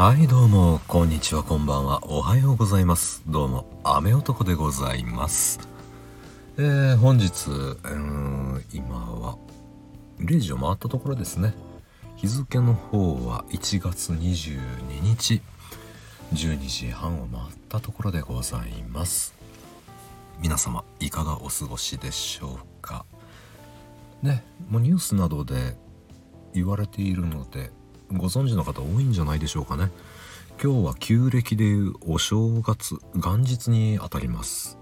はいどうもこんにちはこんばんはおはようございます。どうも雨男でございます。えー、本日うん今は0時を回ったところですね。日付の方は1月22日12時半を回ったところでございます。皆様いかがお過ごしでしょうか。ねもうニュースなどで言われているのでご存知の方多いんじゃないでしょうかね。今日は旧暦でいうお正月元日にあたります。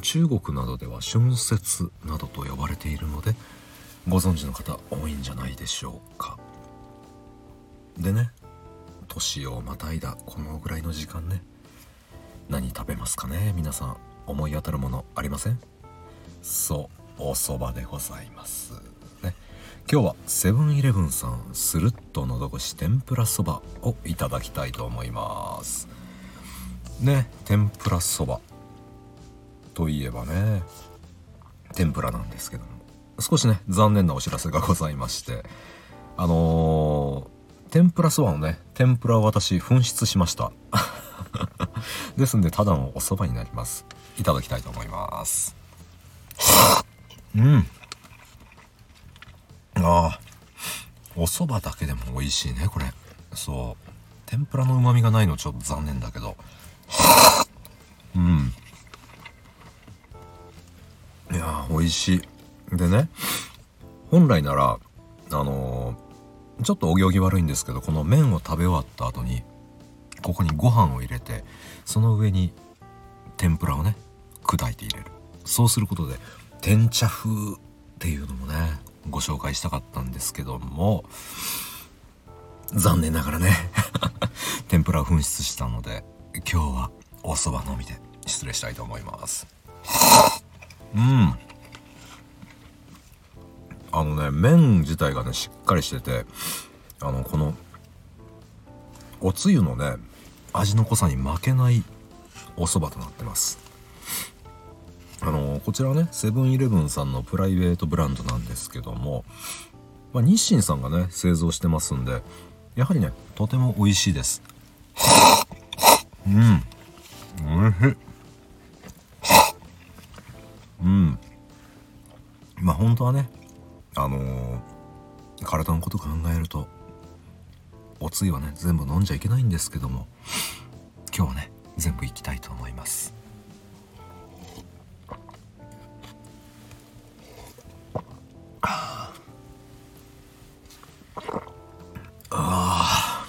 中国などでは春節などと呼ばれているのでご存知の方多いんじゃないでしょうか。でね年をまたいだこのぐらいの時間ね何食べますかね？皆さん思い当たるものありません？そうお蕎麦でございます。今日はセブンイレブンさんスルッとのど越し天ぷらそばをいただきたいと思います。ね天ぷらそば。といえばね天ぷらなんですけども。少しね残念なお知らせがございまして。あのー、天ぷらそばのね天ぷらを私紛失しました。ですんでただのお蕎麦になります。いただきたいと思います。うん。ああお蕎麦だけでも美味しいねこれ。そう。天ぷらの旨味がないのちょっと残念だけど。うん。いや美味しい。でね本来ならあのー、ちょっとお行儀悪いんですけどこの麺を食べ終わった後にここにご飯を入れてその上に天ぷらをね砕いて入れる。そうすることで天茶風紹介したかったんですけども残念ながらね 天ぷら紛失したので今日はお蕎麦のみで失礼したいと思います。うん。あのね麺自体がねしっかりしててあのこのおつゆのね味の濃さに負けないお蕎麦となってます。あのこちらはねセブンイレブンさんのプライベートブランドなんですけども、まあ、日清さんがね製造してますんでやはりねとても美味しいです。うん。おいしい。うん。まあ本当はねあのー、体のこと考えるとおつゆはね全部飲んじゃいけないんですけども今日はね全部いきたい。あ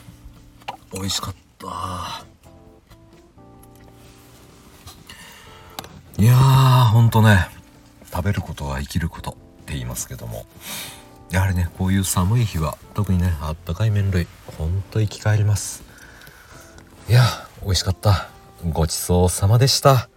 あ美味しかった。いやーほんとね食べることは生きることって言いますけども。やはりねこういう寒い日は特にねあったかい麺類ほんと生き返ります。いや美味しかった。ごちそうさまでした。